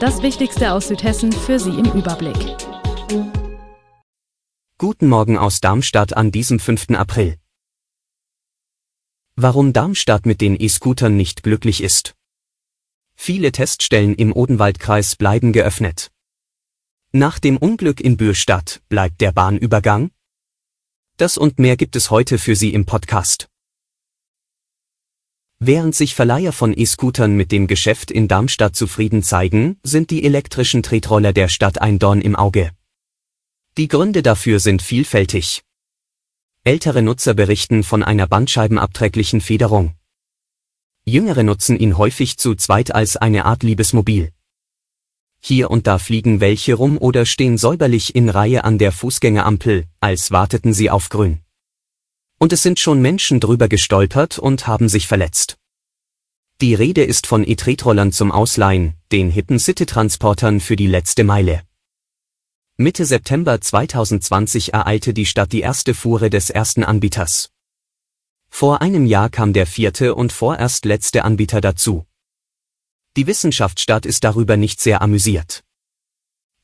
Das Wichtigste aus Südhessen für Sie im Überblick. Guten Morgen aus Darmstadt an diesem 5. April. Warum Darmstadt mit den E-Scootern nicht glücklich ist. Viele Teststellen im Odenwaldkreis bleiben geöffnet. Nach dem Unglück in Bürstadt bleibt der Bahnübergang? Das und mehr gibt es heute für Sie im Podcast. Während sich Verleiher von E-Scootern mit dem Geschäft in Darmstadt zufrieden zeigen, sind die elektrischen Tretroller der Stadt ein Dorn im Auge. Die Gründe dafür sind vielfältig. Ältere Nutzer berichten von einer bandscheibenabträglichen Federung. Jüngere nutzen ihn häufig zu zweit als eine Art Liebesmobil. Hier und da fliegen welche rum oder stehen säuberlich in Reihe an der Fußgängerampel, als warteten sie auf Grün. Und es sind schon Menschen drüber gestolpert und haben sich verletzt. Die Rede ist von E-Tretrollern zum Ausleihen, den hippen City-Transportern für die letzte Meile. Mitte September 2020 ereilte die Stadt die erste Fuhre des ersten Anbieters. Vor einem Jahr kam der vierte und vorerst letzte Anbieter dazu. Die Wissenschaftsstadt ist darüber nicht sehr amüsiert.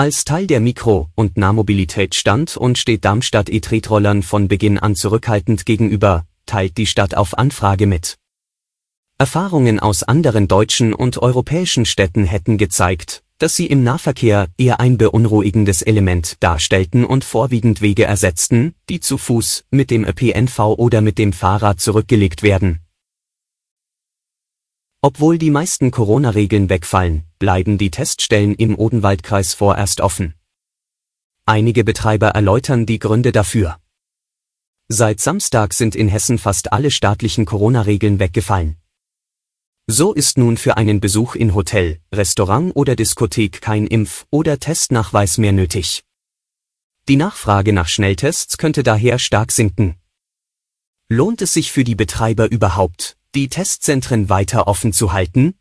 Als Teil der Mikro- und Nahmobilität stand und steht Darmstadt E-Tretrollern von Beginn an zurückhaltend gegenüber, teilt die Stadt auf Anfrage mit. Erfahrungen aus anderen deutschen und europäischen Städten hätten gezeigt, dass sie im Nahverkehr eher ein beunruhigendes Element darstellten und vorwiegend Wege ersetzten, die zu Fuß, mit dem ÖPNV oder mit dem Fahrrad zurückgelegt werden. Obwohl die meisten Corona-Regeln wegfallen, bleiben die Teststellen im Odenwaldkreis vorerst offen. Einige Betreiber erläutern die Gründe dafür. Seit Samstag sind in Hessen fast alle staatlichen Corona-Regeln weggefallen. So ist nun für einen Besuch in Hotel, Restaurant oder Diskothek kein Impf- oder Testnachweis mehr nötig. Die Nachfrage nach Schnelltests könnte daher stark sinken. Lohnt es sich für die Betreiber überhaupt, die Testzentren weiter offen zu halten?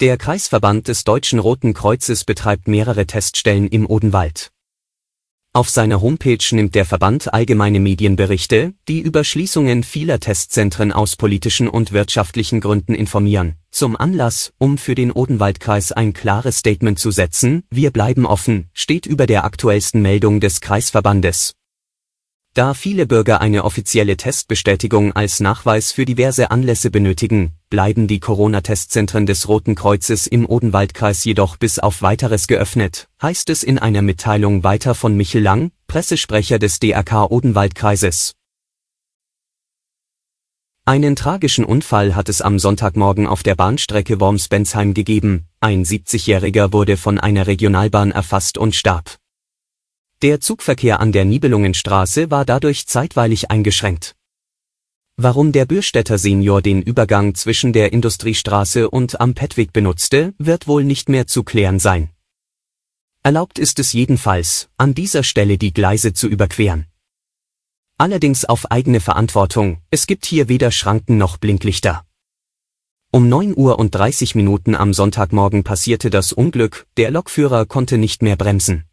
Der Kreisverband des Deutschen Roten Kreuzes betreibt mehrere Teststellen im Odenwald. Auf seiner Homepage nimmt der Verband allgemeine Medienberichte, die über Schließungen vieler Testzentren aus politischen und wirtschaftlichen Gründen informieren, zum Anlass, um für den Odenwaldkreis ein klares Statement zu setzen, wir bleiben offen, steht über der aktuellsten Meldung des Kreisverbandes. Da viele Bürger eine offizielle Testbestätigung als Nachweis für diverse Anlässe benötigen, bleiben die Corona-Testzentren des Roten Kreuzes im Odenwaldkreis jedoch bis auf weiteres geöffnet, heißt es in einer Mitteilung weiter von Michel Lang, Pressesprecher des DRK Odenwaldkreises. Einen tragischen Unfall hat es am Sonntagmorgen auf der Bahnstrecke Worms-Bensheim gegeben, ein 70-Jähriger wurde von einer Regionalbahn erfasst und starb. Der Zugverkehr an der Nibelungenstraße war dadurch zeitweilig eingeschränkt. Warum der Bürstädter Senior den Übergang zwischen der Industriestraße und am Pettweg benutzte, wird wohl nicht mehr zu klären sein. Erlaubt ist es jedenfalls, an dieser Stelle die Gleise zu überqueren. Allerdings auf eigene Verantwortung, es gibt hier weder Schranken noch Blinklichter. Um 9 Uhr und 30 Minuten am Sonntagmorgen passierte das Unglück, der Lokführer konnte nicht mehr bremsen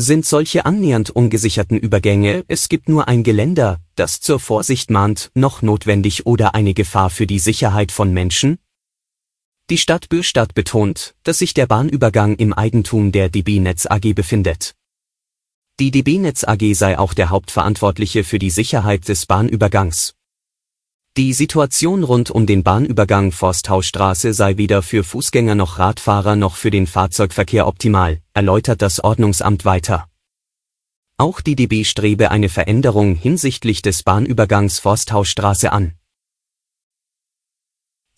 sind solche annähernd ungesicherten Übergänge, es gibt nur ein Geländer, das zur Vorsicht mahnt, noch notwendig oder eine Gefahr für die Sicherheit von Menschen? Die Stadt Bürstadt betont, dass sich der Bahnübergang im Eigentum der DB Netz AG befindet. Die DB Netz AG sei auch der Hauptverantwortliche für die Sicherheit des Bahnübergangs. Die Situation rund um den Bahnübergang Forsthausstraße sei weder für Fußgänger noch Radfahrer noch für den Fahrzeugverkehr optimal, erläutert das Ordnungsamt weiter. Auch die DB strebe eine Veränderung hinsichtlich des Bahnübergangs Forsthausstraße an.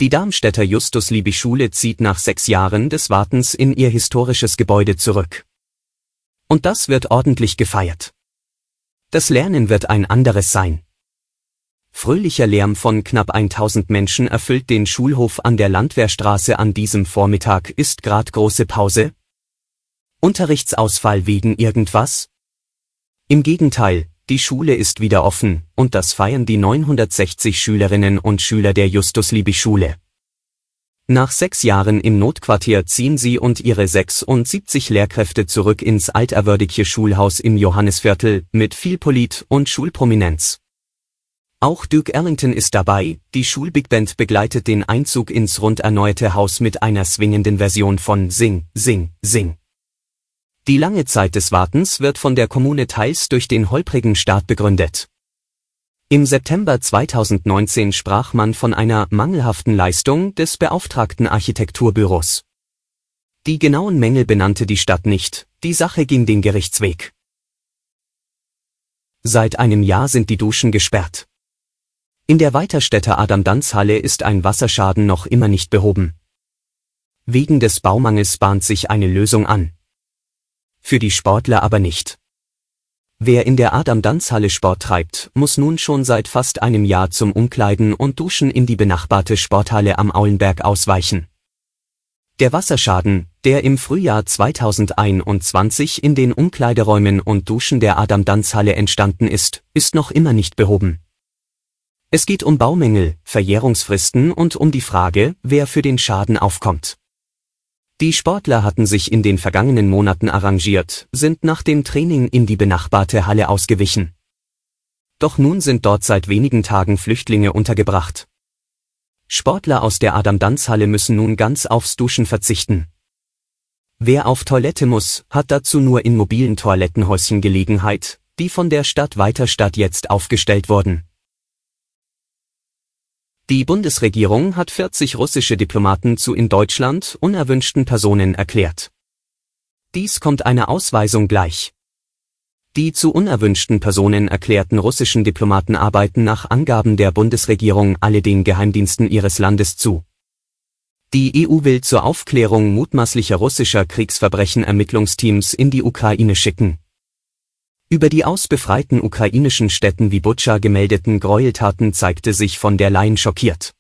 Die Darmstädter Justus-Liebig-Schule zieht nach sechs Jahren des Wartens in ihr historisches Gebäude zurück. Und das wird ordentlich gefeiert. Das Lernen wird ein anderes sein. Fröhlicher Lärm von knapp 1000 Menschen erfüllt den Schulhof an der Landwehrstraße an diesem Vormittag. Ist grad große Pause? Unterrichtsausfall wegen irgendwas? Im Gegenteil, die Schule ist wieder offen, und das feiern die 960 Schülerinnen und Schüler der Justus-Liebig-Schule. Nach sechs Jahren im Notquartier ziehen sie und ihre 76 Lehrkräfte zurück ins alterwürdige Schulhaus im Johannisviertel mit viel Polit und Schulprominenz. Auch Duke Ellington ist dabei, die Schulbigband begleitet den Einzug ins rund erneuerte Haus mit einer swingenden Version von Sing, Sing, Sing. Die lange Zeit des Wartens wird von der Kommune teils durch den holprigen Start begründet. Im September 2019 sprach man von einer mangelhaften Leistung des beauftragten Architekturbüros. Die genauen Mängel benannte die Stadt nicht, die Sache ging den Gerichtsweg. Seit einem Jahr sind die Duschen gesperrt. In der Weiterstädter Adam-Danz-Halle ist ein Wasserschaden noch immer nicht behoben. Wegen des Baumangels bahnt sich eine Lösung an. Für die Sportler aber nicht. Wer in der Adam-Danz-Halle Sport treibt, muss nun schon seit fast einem Jahr zum Umkleiden und Duschen in die benachbarte Sporthalle am Aulenberg ausweichen. Der Wasserschaden, der im Frühjahr 2021 in den Umkleideräumen und Duschen der Adam-Danz-Halle entstanden ist, ist noch immer nicht behoben. Es geht um Baumängel, Verjährungsfristen und um die Frage, wer für den Schaden aufkommt. Die Sportler hatten sich in den vergangenen Monaten arrangiert, sind nach dem Training in die benachbarte Halle ausgewichen. Doch nun sind dort seit wenigen Tagen Flüchtlinge untergebracht. Sportler aus der Adam-Danz-Halle müssen nun ganz aufs Duschen verzichten. Wer auf Toilette muss, hat dazu nur in mobilen Toilettenhäuschen Gelegenheit, die von der Stadt Weiterstadt jetzt aufgestellt wurden. Die Bundesregierung hat 40 russische Diplomaten zu in Deutschland unerwünschten Personen erklärt. Dies kommt einer Ausweisung gleich. Die zu unerwünschten Personen erklärten russischen Diplomaten arbeiten nach Angaben der Bundesregierung alle den Geheimdiensten ihres Landes zu. Die EU will zur Aufklärung mutmaßlicher russischer Kriegsverbrechen Ermittlungsteams in die Ukraine schicken. Über die aus befreiten ukrainischen Städten wie Butscha gemeldeten Gräueltaten zeigte sich von der Leyen schockiert.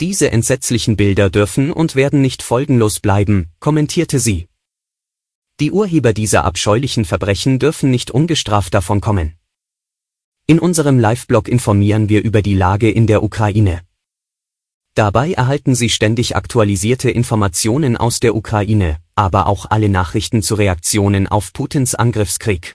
Diese entsetzlichen Bilder dürfen und werden nicht folgenlos bleiben, kommentierte sie. Die Urheber dieser abscheulichen Verbrechen dürfen nicht ungestraft davon kommen. In unserem Live-Blog informieren wir über die Lage in der Ukraine. Dabei erhalten Sie ständig aktualisierte Informationen aus der Ukraine, aber auch alle Nachrichten zu Reaktionen auf Putins Angriffskrieg.